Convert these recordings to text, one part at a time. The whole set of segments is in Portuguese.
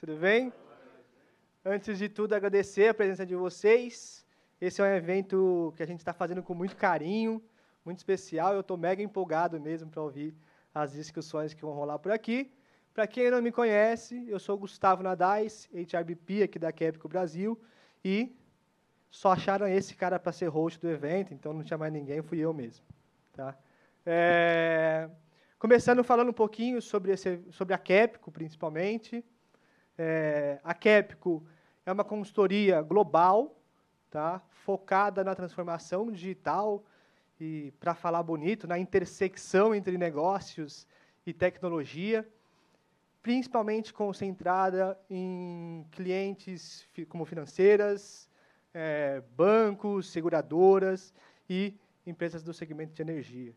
Tudo bem? Antes de tudo, agradecer a presença de vocês. Esse é um evento que a gente está fazendo com muito carinho, muito especial. Eu estou mega empolgado mesmo para ouvir as discussões que vão rolar por aqui. Para quem não me conhece, eu sou Gustavo Nadais, HRBP aqui da Capco Brasil, e só acharam esse cara para ser host do evento, então não tinha mais ninguém, fui eu mesmo. Tá? É, começando falando um pouquinho sobre, esse, sobre a Capco, principalmente. É, a Capco é uma consultoria global, tá? focada na transformação digital e, para falar bonito, na intersecção entre negócios e tecnologia, principalmente concentrada em clientes como financeiras, é, bancos, seguradoras e empresas do segmento de energia.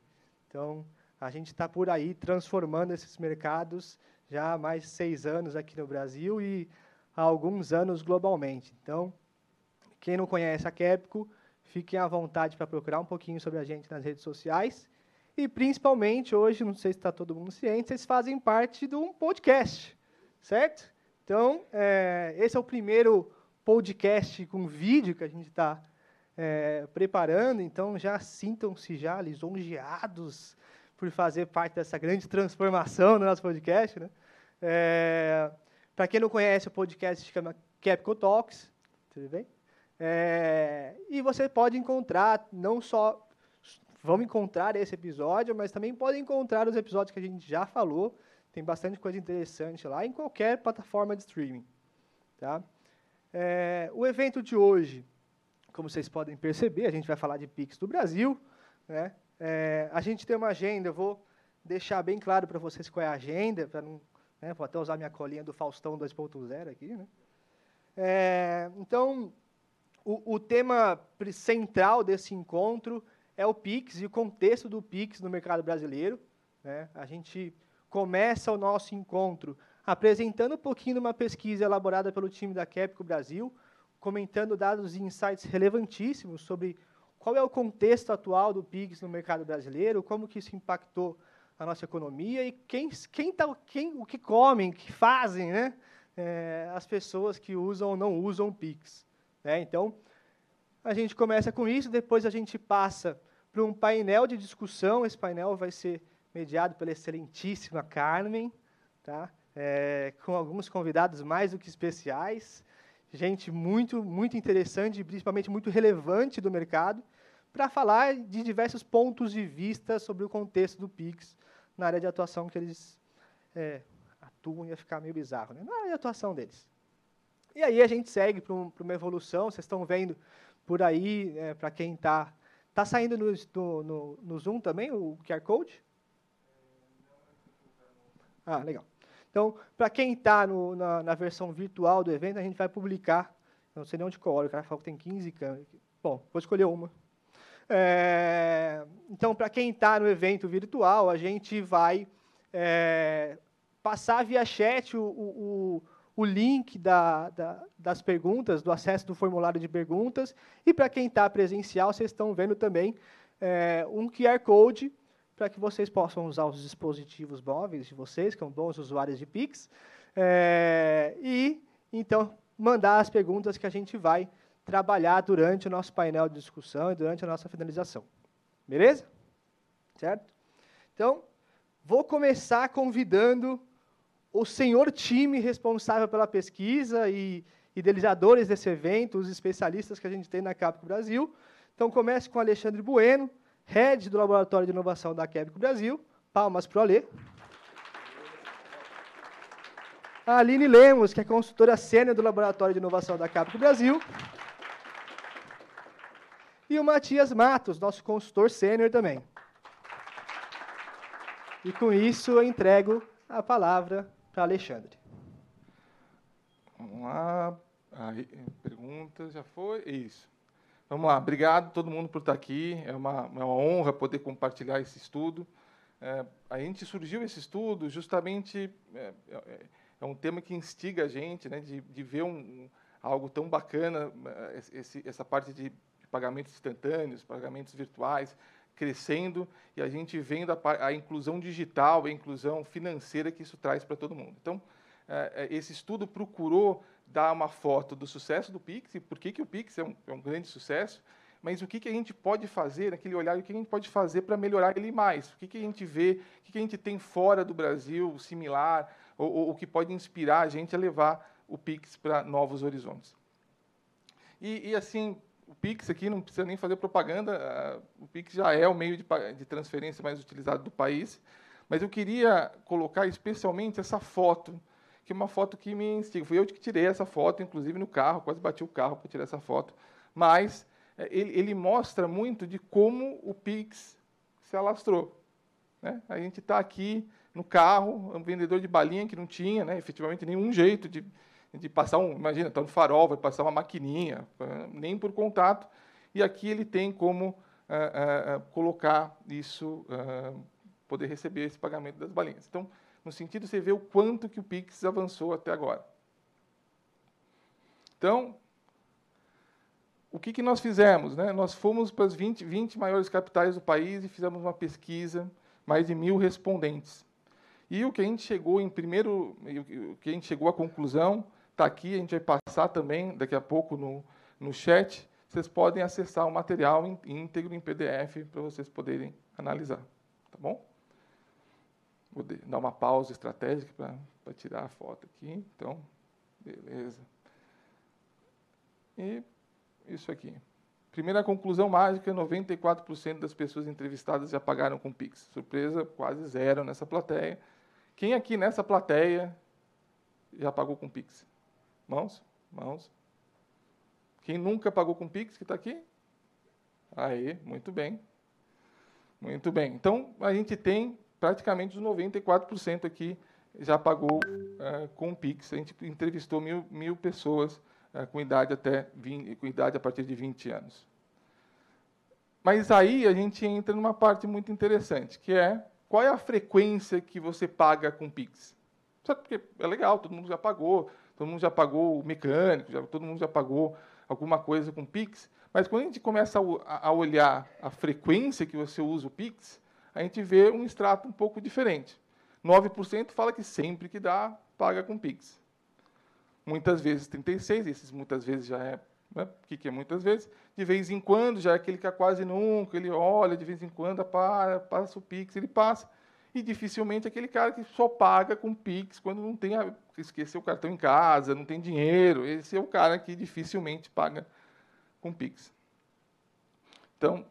Então, a gente está por aí transformando esses mercados já há mais de seis anos aqui no Brasil e há alguns anos globalmente. Então, quem não conhece a Capco, fiquem à vontade para procurar um pouquinho sobre a gente nas redes sociais. E, principalmente, hoje, não sei se está todo mundo ciente, vocês fazem parte de um podcast, certo? Então, é, esse é o primeiro podcast com vídeo que a gente está é, preparando, então já sintam-se já lisonjeados por fazer parte dessa grande transformação no nosso podcast. Né? É, Para quem não conhece, o podcast se chama Capco Talks, tudo bem? É, e você pode encontrar, não só vão encontrar esse episódio, mas também podem encontrar os episódios que a gente já falou. Tem bastante coisa interessante lá em qualquer plataforma de streaming. Tá? É, o evento de hoje, como vocês podem perceber, a gente vai falar de Pix do Brasil. Né? É, a gente tem uma agenda, eu vou deixar bem claro para vocês qual é a agenda, para não, né, vou até usar minha colinha do Faustão 2.0 aqui. Né? É, então, o, o tema central desse encontro é o Pix e o contexto do Pix no mercado brasileiro. Né? A gente começa o nosso encontro apresentando um pouquinho de uma pesquisa elaborada pelo time da Capco Brasil, comentando dados e insights relevantíssimos sobre qual é o contexto atual do PIGS no mercado brasileiro, como que isso impactou a nossa economia e quem, quem, tá, quem o que comem, o que fazem né, é, as pessoas que usam ou não usam PIX. Né? Então, a gente começa com isso, depois a gente passa para um painel de discussão. Esse painel vai ser mediado pela excelentíssima Carmen, tá? É, com alguns convidados mais do que especiais, gente muito, muito interessante principalmente muito relevante do mercado, para falar de diversos pontos de vista sobre o contexto do Pix na área de atuação que eles é, atuam, ia ficar meio bizarro, né? na área de atuação deles. E aí a gente segue para um, uma evolução, vocês estão vendo por aí, é, para quem está... Está saindo no, no, no Zoom também o QR Code? Ah, legal. Então, para quem está na, na, versão virtual do evento, a gente vai publicar. Não sei nem onde coloca, o cara falou que tem 15 câmeras. Bom, vou escolher uma. É, então, para quem está no evento virtual, a gente vai é, passar via chat o, o, o link da, da, das perguntas, do acesso do formulário de perguntas. E para quem está presencial, vocês estão vendo também é, um QR Code para que vocês possam usar os dispositivos móveis de vocês, que são bons usuários de Pix, é, e, então, mandar as perguntas que a gente vai trabalhar durante o nosso painel de discussão e durante a nossa finalização. Beleza? Certo? Então, vou começar convidando o senhor time responsável pela pesquisa e idealizadores desse evento, os especialistas que a gente tem na Capco Brasil. Então, comece com Alexandre Bueno, head do Laboratório de Inovação da Quebec Brasil. Palmas para o Alê. A Aline Lemos, que é consultora sênior do Laboratório de Inovação da Capco Brasil. E o Matias Matos, nosso consultor sênior também. E com isso eu entrego a palavra para Alexandre. Vamos lá. Aí, pergunta já foi? Isso. Vamos lá, obrigado todo mundo por estar aqui. É uma, é uma honra poder compartilhar esse estudo. É, a gente surgiu esse estudo justamente é, é, é, um tema que instiga a gente, né, de, de ver um, algo tão bacana, é, esse, essa parte de pagamentos instantâneos, pagamentos virtuais, crescendo e a gente vendo a, a inclusão digital, a inclusão financeira que isso traz para todo mundo. Então, esse estudo procurou dar uma foto do sucesso do Pix e por que, que o Pix é um, é um grande sucesso, mas o que, que a gente pode fazer, naquele olhar, o que a gente pode fazer para melhorar ele mais? O que, que a gente vê, o que, que a gente tem fora do Brasil similar, ou o que pode inspirar a gente a levar o Pix para novos horizontes. E, e, assim, o Pix aqui não precisa nem fazer propaganda, o Pix já é o meio de, de transferência mais utilizado do país, mas eu queria colocar especialmente essa foto, que é uma foto que me instiga. Fui eu que tirei essa foto, inclusive no carro, quase bati o carro para tirar essa foto, mas é, ele, ele, mostra muito de como o Pix se alastrou. Né? A gente está aqui no carro, um vendedor de balinha que não tinha né, efetivamente nenhum jeito de, de passar um, imagina, está no farol, vai passar uma maquininha, nem por contato, e aqui ele tem como uh, uh, colocar isso, poder receber esse pagamento das balinhas. Então, no sentido, você vê o quanto que o Pix avançou até agora. Então, o que, que nós fizemos? Né? Nós fomos para as 20, 20 maiores capitais do país e fizemos uma pesquisa, mais de mil respondentes. E o que a gente chegou em primeiro, o que a gente chegou à conclusão está aqui, a gente vai passar também daqui a pouco no, no chat. Vocês podem acessar o material íntegro em PDF para vocês poderem analisar. Tá bom? Vou dar uma pausa estratégica para tirar a foto aqui. Então, beleza. E isso aqui. Primeira conclusão mágica: 94% das pessoas entrevistadas já pagaram com Pix. Surpresa, quase zero nessa plateia. Quem aqui nessa plateia já pagou com Pix? Mãos? Mãos. Quem nunca pagou com Pix que está aqui? Aí, muito bem. Muito bem. Então, a gente tem praticamente os 94% aqui já pagou uh, com Pix. A gente entrevistou mil, mil pessoas uh, com, idade até 20, com idade a partir de 20 anos. Mas aí a gente entra numa parte muito interessante, que é qual é a frequência que você paga com Pix? Sabe, porque é legal, todo mundo já pagou, todo mundo já pagou o mecânico, já, todo mundo já pagou alguma coisa com Pix. Mas quando a gente começa a, a olhar a frequência que você usa o Pix, a gente vê um extrato um pouco diferente. 9% fala que sempre que dá, paga com Pix. Muitas vezes 36%, esses muitas vezes já é. Né? O que, que é muitas vezes? De vez em quando, já é aquele que é quase nunca, ele olha, de vez em quando, para, passa o Pix, ele passa e dificilmente aquele cara que só paga com Pix quando não tem a, esqueceu o cartão em casa, não tem dinheiro. Esse é o cara que dificilmente paga com Pix. Então,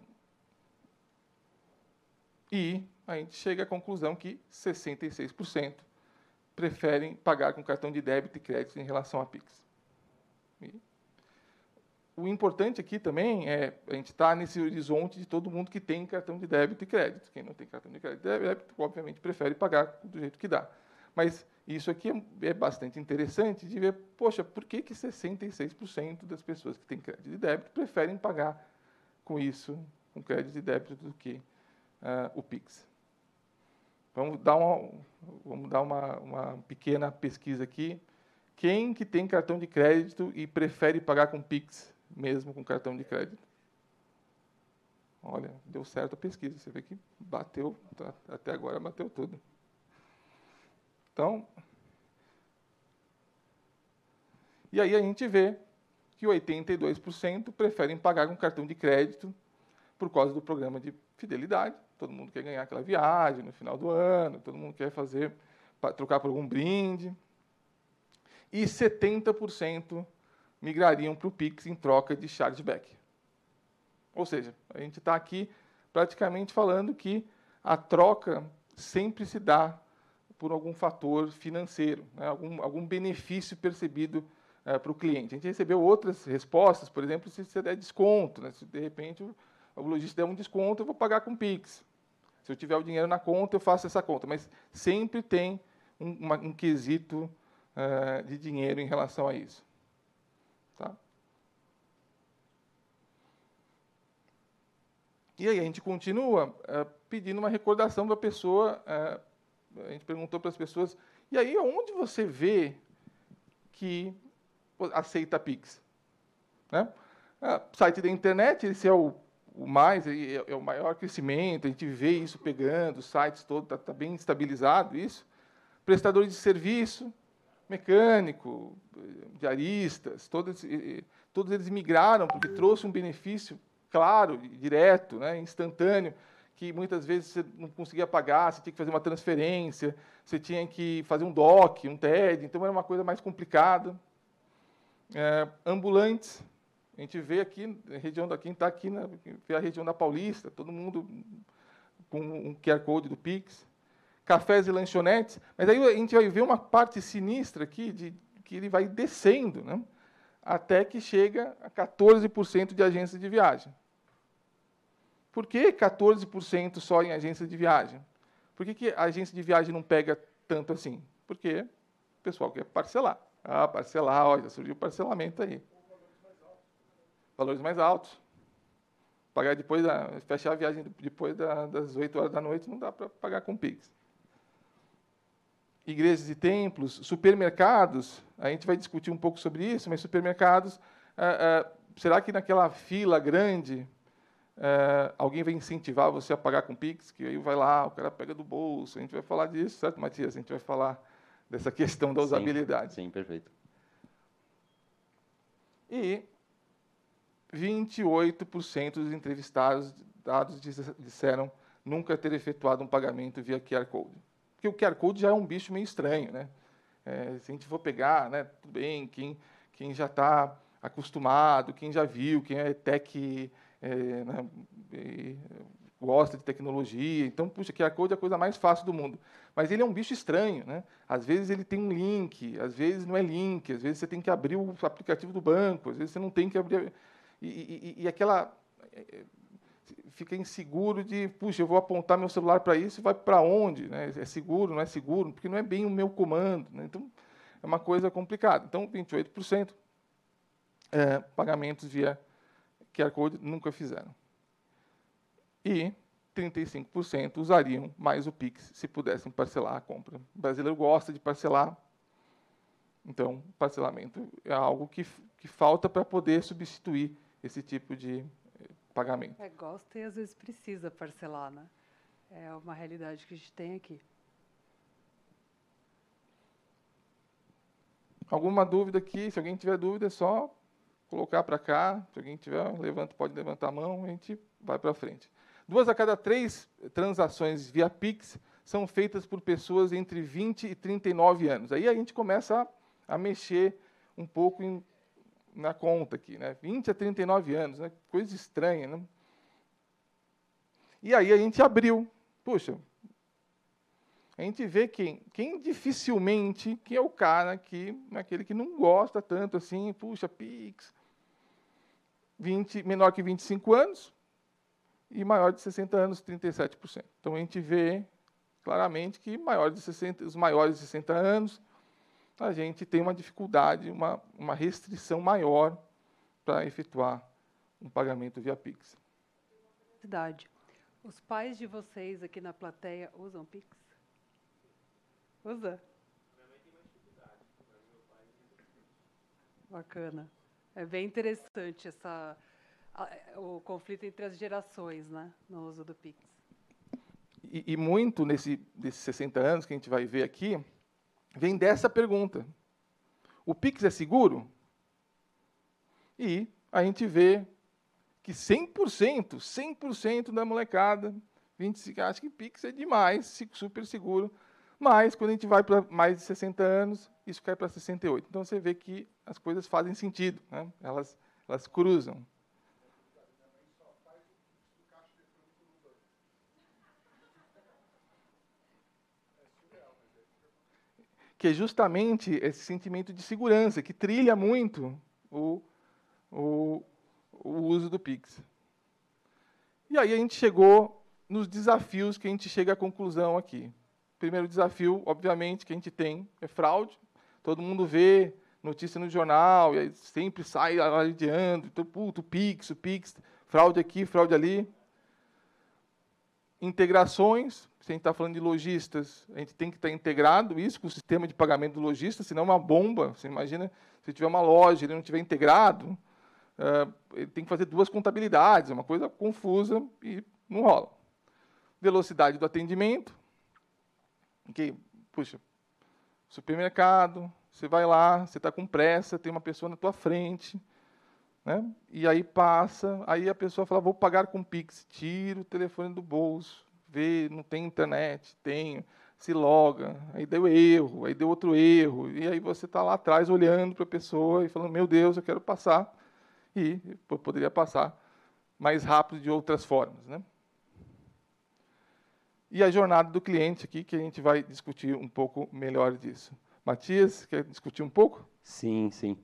e a gente chega à conclusão que 66% preferem pagar com cartão de débito e crédito em relação a Pix. E o importante aqui também é a gente estar tá nesse horizonte de todo mundo que tem cartão de débito e crédito. Quem não tem cartão de crédito e débito, obviamente, prefere pagar do jeito que dá. Mas isso aqui é, bastante interessante de ver, poxa, por que, que 66% das pessoas que têm crédito de débito preferem pagar com isso, com crédito de débito, do que uh, o PIX? Vamos dar, uma, vamos dar uma, uma pequena pesquisa aqui. Quem que tem cartão de crédito e prefere pagar com PIX? mesmo com cartão de crédito. Olha, deu certo a pesquisa. Você vê que bateu, tá, até agora bateu tudo. Então, e aí a gente vê que 82% preferem pagar com cartão de crédito por causa do programa de fidelidade. Todo mundo quer ganhar aquela viagem no final do ano, todo mundo quer fazer, trocar por algum brinde. E 70% migrariam para o Pix em troca de chargeback. Ou seja, a gente está aqui praticamente falando que a troca sempre se dá por algum fator financeiro, né, algum, algum benefício percebido é, para o cliente. A gente recebeu outras respostas, por exemplo, se você der desconto, né, se de repente o, o lojista der um desconto, eu vou pagar com Pix. Se eu tiver o dinheiro na conta, eu faço essa conta. Mas sempre tem um, uma, um quesito uh, de dinheiro em relação a isso. Tá? E aí a gente continua é, pedindo uma recordação da pessoa. É, a gente perguntou para as pessoas, e aí onde você vê que aceita Pix? Né? É, site da internet, esse é o, o mais, é, é, o maior crescimento, a gente vê isso pegando, os sites todos, está tá bem estabilizado isso. Prestadores de serviço, mecânico, diaristas, todos, todos eles migraram porque trouxe um benefício claro, direto, né, instantâneo, que muitas vezes você não conseguia pagar, você tinha que fazer uma transferência, você tinha que fazer um DOC, um TED, então era uma coisa mais complicada. É, ambulantes, a gente vê aqui, a região da quem está aqui, na, vê a região da Paulista, todo mundo com um QR Code do Pix. Cafés e lanchonetes, mas aí a gente vai ver uma parte sinistra aqui, de, que ele vai descendo, né? até que chega a 14% de agências de viagem. Por que 14% só em agência de viagem? Por que, que a agência de viagem não pega tanto assim? Porque o pessoal quer parcelar. Ah, parcelar, já surgiu parcelamento aí valores mais altos. Pagar depois, da, fechar a viagem depois da, das 8 horas da noite, não dá para pagar com Pix. Igrejas e templos, supermercados, a gente vai discutir um pouco sobre isso, mas supermercados, ah, ah, será que naquela fila grande ah, alguém vai incentivar você a pagar com Pix? Que aí vai lá, o cara pega do bolso, a gente vai falar disso, certo, Matias? A gente vai falar dessa questão da usabilidade. Sim, sim perfeito. E 28% dos entrevistados dados disseram nunca ter efetuado um pagamento via QR Code. Porque o QR Code já é um bicho meio estranho. Né? É, se a gente for pegar, né, tudo bem, quem, quem já está acostumado, quem já viu, quem é tech, é, né, gosta de tecnologia. Então, puxa, QR Code é a coisa mais fácil do mundo. Mas ele é um bicho estranho. Né? Às vezes ele tem um link, às vezes não é link, às vezes você tem que abrir o aplicativo do banco, às vezes você não tem que abrir e, e, e aquela é, é, fica inseguro de, puxa, eu vou apontar meu celular para isso, vai para onde? Né? É seguro, não é seguro? Porque não é bem o meu comando. Né? Então, é uma coisa complicada. Então, 28% é, pagamentos via QR Code nunca fizeram. E 35% usariam mais o Pix se pudessem parcelar a compra. O brasileiro gosta de parcelar, então, parcelamento é algo que, que falta para poder substituir esse tipo de eh, pagamento. É, gosta e às vezes precisa parcelar, né? É uma realidade que a gente tem aqui. Alguma dúvida aqui? Se alguém tiver dúvida, é só colocar para cá. Se alguém tiver, levanta, pode levantar a mão, a gente vai para frente. Duas a cada três transações via Pix são feitas por pessoas entre 20 e 39 anos. Aí a gente começa a, a mexer um pouco em na conta aqui, né? 20 a 39 anos, né? coisa estranha. Né? E aí a gente abriu. Puxa, a gente vê quem, quem dificilmente, quem é o cara que, aquele que não gosta tanto assim, puxa, Pix, 20, menor que 25 anos e maior de 60 anos, 37%. Então a gente vê claramente que maior de 60, os maiores de 60 anos a gente tem uma dificuldade, uma, uma restrição maior para efetuar um pagamento via Pix. Verdade. Os pais de vocês aqui na plateia usam Pix? Usa? Bacana. É bem interessante essa, o conflito entre as gerações né, no uso do Pix. E, e muito nesse, desses 60 anos que a gente vai ver aqui, vem dessa pergunta: o Pix é seguro? E a gente vê que 100%, 100% da molecada, 25, acha que Pix é demais, super seguro. Mas, quando a gente vai para mais de 60 anos, isso cai para 68. Então, você vê que as coisas fazem sentido, né? elas, elas cruzam. Que é justamente esse sentimento de segurança, que trilha muito o, o, o uso do Pix. E aí a gente chegou nos desafios que a gente chega à conclusão aqui. Primeiro desafio, obviamente, que a gente tem é fraude. Todo mundo vê notícia no jornal e sempre sai alardeando, então, puto, Pix, o Pix, fraude aqui, fraude ali. Integrações, se a gente está falando de lojistas, a gente tem que estar integrado isso com o sistema de pagamento do lojista, senão é uma bomba. Você imagina se tiver uma loja e ele não estiver integrado, uh, ele tem que fazer duas contabilidades, é uma coisa confusa e não rola. Velocidade do atendimento, que, puxa, supermercado, você vai lá, você está com pressa, tem uma pessoa na tua frente, né? e aí passa, aí a pessoa fala, vou pagar com Pix, tira o telefone do bolso, vê, não tem internet, tenho, se loga, aí deu erro, aí deu outro erro, e aí você está lá atrás olhando para a pessoa e falando, meu Deus, eu quero passar, e eu poderia passar mais rápido de outras formas. Né? E a jornada do cliente aqui, que a gente vai discutir um pouco melhor disso. Matias, quer discutir um pouco? Sim, sim.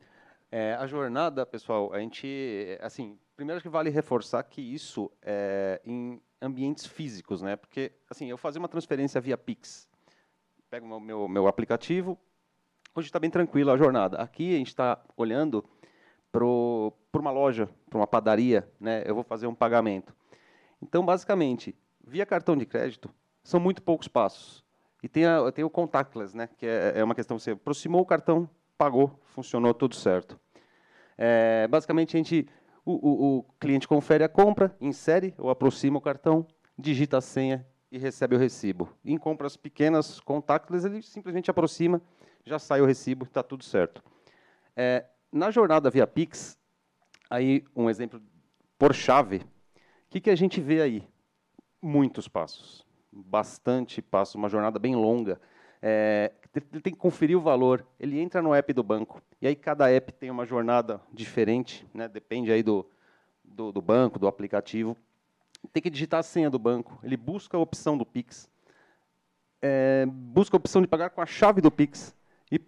É, a jornada, pessoal, a gente, assim, primeiro que vale reforçar que isso é em ambientes físicos, né? Porque, assim, eu fazer uma transferência via Pix, pego o meu, meu aplicativo, hoje está bem tranquilo a jornada. Aqui a gente está olhando para uma loja, para uma padaria, né? Eu vou fazer um pagamento. Então, basicamente, via cartão de crédito, são muito poucos passos. E tem, a, tem o contactless, né? Que é, é uma questão, você aproximou o cartão, pagou, funcionou tudo certo. É, basicamente, a gente o, o, o, cliente confere a compra, insere ou aproxima o cartão, digita a senha e recebe o recibo. Em compras pequenas, contactless, ele simplesmente aproxima, já sai o recibo, está tudo certo. É, na jornada via Pix, aí um exemplo por chave, o que, que a gente vê aí? Muitos passos, bastante passos, uma jornada bem longa. É, ele tem que conferir o valor. Ele entra no app do banco. E aí cada app tem uma jornada diferente, né? depende aí do, do, do banco, do aplicativo. Tem que digitar a senha do banco. Ele busca a opção do Pix. É, busca a opção de pagar com a chave do Pix. E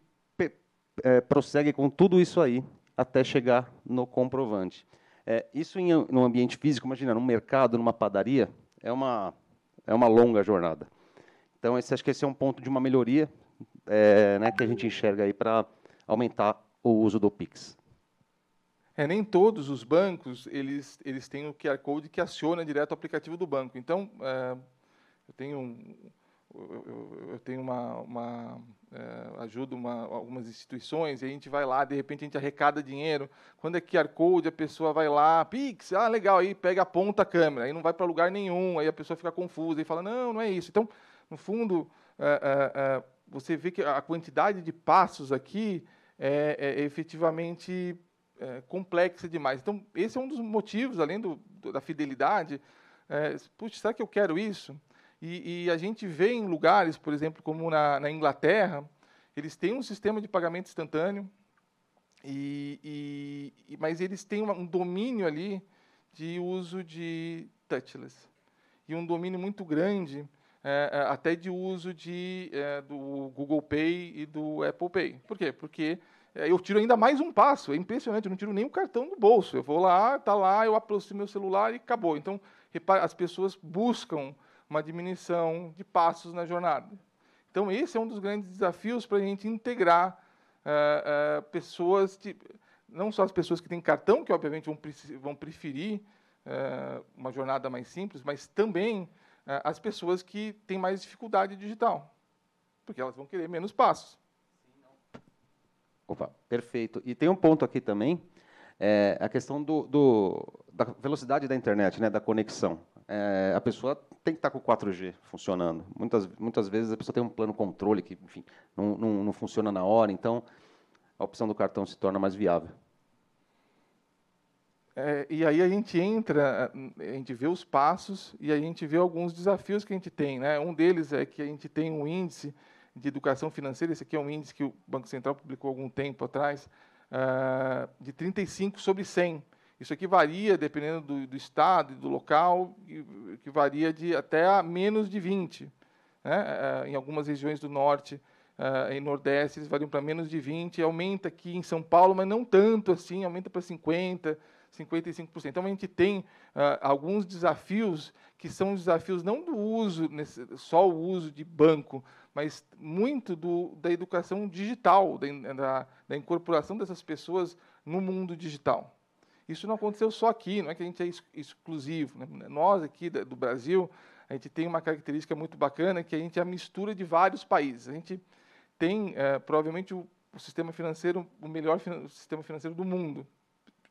é, prossegue com tudo isso aí até chegar no comprovante. É, isso em um ambiente físico, imagina, num mercado, numa padaria, é uma, é uma longa jornada. Então, esse, acho que esse é um ponto de uma melhoria é, né, que a gente enxerga aí para aumentar o uso do Pix. É, nem todos os bancos eles, eles têm o QR Code que aciona direto o aplicativo do banco. Então, é, eu tenho, eu, eu tenho uma, uma é, ajudo uma, algumas instituições e a gente vai lá, de repente a gente arrecada dinheiro. Quando é QR Code, a pessoa vai lá, Pix, ah, legal, aí pega, aponta a câmera, aí não vai para lugar nenhum, aí a pessoa fica confusa e fala, não, não é isso. Então, no fundo, é, é, é, você vê que a quantidade de passos aqui é, é efetivamente é, complexa demais. Então, esse é um dos motivos, além do, da fidelidade. É, Puxa, será que eu quero isso? E, e, a gente vê em lugares, por exemplo, como na, na Inglaterra, eles têm um sistema de pagamento instantâneo, e, e, mas eles têm um domínio ali de uso de touchless. E um domínio muito grande é, é, até de uso de, é, do Google Pay e do Apple Pay. Por quê? Porque é, eu tiro ainda mais um passo. É impressionante, eu não tiro nem o cartão do bolso. Eu vou lá, está lá, eu aproximo meu celular e acabou. Então, repara, as pessoas buscam uma diminuição de passos na jornada. Então, esse é um dos grandes desafios para a gente integrar é, é, pessoas, de, não só as pessoas que têm cartão, que obviamente vão, vão preferir uma jornada mais simples, mas também as pessoas que têm mais dificuldade digital, porque elas vão querer menos passos. Opa, perfeito. E tem um ponto aqui também, é a questão do, do, da velocidade da internet, né, da conexão. É, a pessoa tem que estar com o 4G funcionando. Muitas, muitas vezes a pessoa tem um plano controle que, enfim, não, não, não funciona na hora, então a opção do cartão se torna mais viável. É, e aí a gente entra, a gente vê os passos e a gente vê alguns desafios que a gente tem. Né? Um deles é que a gente tem um índice de educação financeira, esse aqui é um índice que o Banco Central publicou algum tempo atrás, uh, de 35 sobre 100. Isso aqui varia dependendo do, do estado e do local, que varia de até a menos de 20. Né? Uh, em algumas regiões do norte uh, e nordeste, eles variam para menos de 20, aumenta aqui em São Paulo, mas não tanto assim, aumenta para 50%, 55%. Então, a gente tem uh, alguns desafios que são desafios não do uso, só o uso de banco, mas muito do, da educação digital, da, da, da, incorporação dessas pessoas no mundo digital. Isso não aconteceu só aqui, não é que a gente é exclusivo. Né? Nós, aqui do Brasil, a gente tem uma característica muito bacana, que a gente é a mistura de vários países. A gente tem, uh, provavelmente, o, o sistema financeiro, o melhor sistema financeiro do mundo.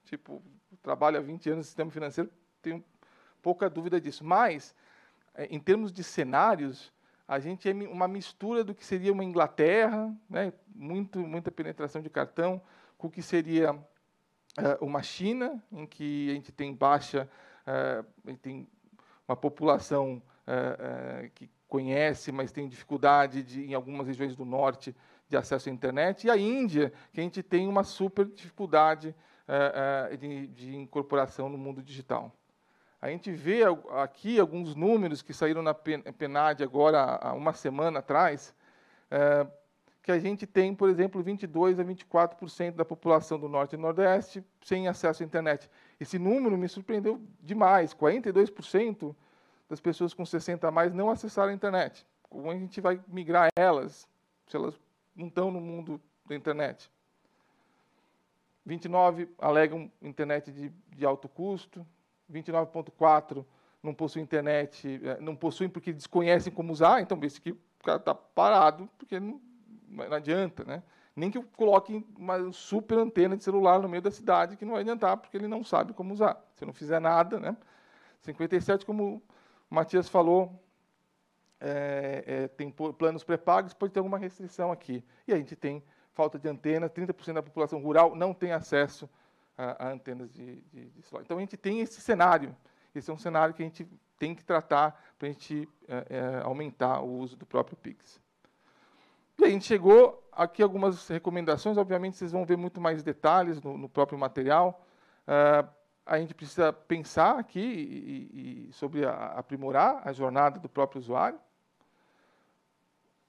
Tipo, trabalho há 20 anos no sistema financeiro, tenho pouca dúvida disso. Mas, é, em termos de cenários, a gente é uma mistura do que seria uma Inglaterra, né, muito, muita penetração de cartão, com o que seria uh, uma China, em que a gente tem baixa, uh, tem uma população uh, que conhece, mas tem dificuldade de, em algumas regiões do norte de acesso à internet, e a Índia, que a gente tem uma super dificuldade de, de incorporação no mundo digital. A gente vê aqui alguns números que saíram na PNAD agora há uma semana atrás, é, que a gente tem, por exemplo, 22 a 24% da população do Norte e Nordeste sem acesso à internet. Esse número me surpreendeu demais. 42% das pessoas com 60 a mais não acessaram a internet. Como a gente vai migrar elas, se elas não estão no mundo da internet? 29 alegam internet de, de alto custo, 29,4 não possuem internet, é, não possuem porque desconhecem como usar, então esse aqui o cara está parado, porque não, não, adianta, né? Nem que eu coloque uma super antena de celular no meio da cidade, que não vai adiantar, porque ele não sabe como usar. Se não fizer nada, né? 57, como o Matias falou, é, é, tem planos pré-pagos, pode ter alguma restrição aqui. E a gente tem falta de antena, 30% da população rural não tem acesso a, a antenas de, de, de, celular. Então, a gente tem esse cenário. Esse é um cenário que a gente tem que tratar para a gente é, é, aumentar o uso do próprio Pix. E a gente chegou aqui algumas recomendações. Obviamente, vocês vão ver muito mais detalhes no, no próprio material. Uh, a gente precisa pensar aqui e, e sobre a, aprimorar a jornada do próprio usuário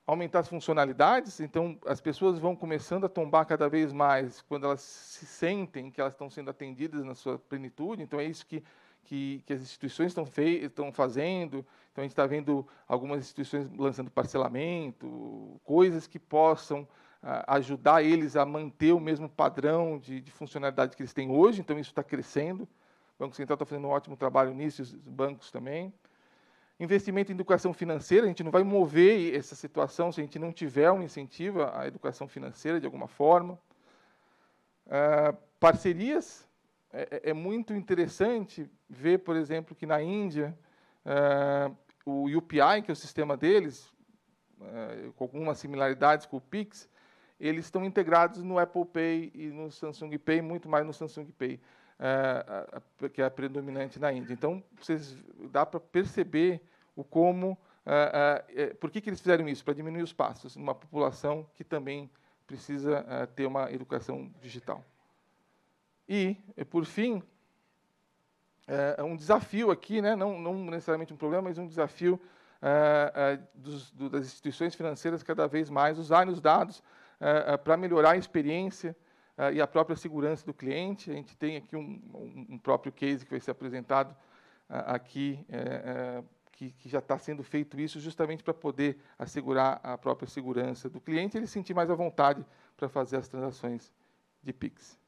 aumentar as funcionalidades, então as pessoas vão começando a tombar cada vez mais quando elas se sentem que elas estão sendo atendidas na sua plenitude, então é isso que, que, que as instituições estão, estão fazendo, então a gente está vendo algumas instituições lançando parcelamento, coisas que possam ah, ajudar eles a manter o mesmo padrão de, de funcionalidade que eles têm hoje, então isso está crescendo, o Banco Central está fazendo um ótimo trabalho nisso, os bancos também. Investimento em educação financeira, a gente não vai mover essa situação se a gente não tiver um incentivo à educação financeira de alguma forma. Uh, parcerias, é, é, é, muito interessante ver, por exemplo, que na Índia, uh, o UPI, que é o sistema deles, uh, com algumas similaridades com o Pix, eles estão integrados no Apple Pay e no Samsung Pay, muito mais no Samsung Pay que é a predominante na Índia. Então, vocês dá para perceber o como, é, é, por que, que eles fizeram isso? Para diminuir os passos numa população que também precisa ter uma educação digital. E, por fim, é um desafio aqui, né? não, não necessariamente um problema, mas um desafio dos, do, das instituições financeiras cada vez mais usarem os dados para melhorar a experiência e a própria segurança do cliente. A gente tem aqui um, um, próprio case que vai ser apresentado aqui, que, que, já está sendo feito isso justamente para poder assegurar a própria segurança do cliente ele sentir mais à vontade para fazer as transações de PIX.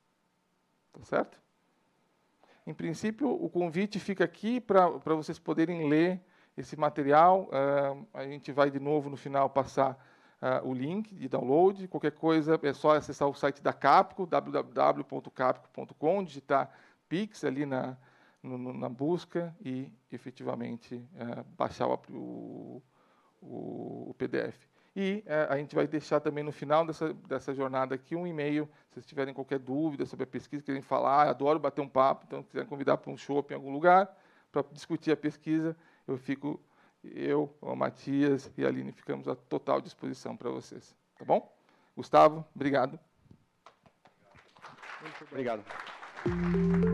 Tá certo? Em princípio, o convite fica aqui para vocês poderem ler esse material. a gente vai, de novo, no final, passar uh, o link de download. Qualquer coisa é só acessar o site da Capco, www.capco.com, digitar Pix ali na, no, na busca e efetivamente uh, baixar o, o, o PDF. E uh, a gente vai deixar também no final dessa, dessa jornada aqui um e-mail, se vocês tiverem qualquer dúvida sobre a pesquisa, querem falar, adoro bater um papo, então se quiserem convidar para um show em algum lugar, para discutir a pesquisa, eu fico eu, o Matias e a Aline ficamos à total disposição para vocês. Tá bom? Gustavo, obrigado. Muito obrigado.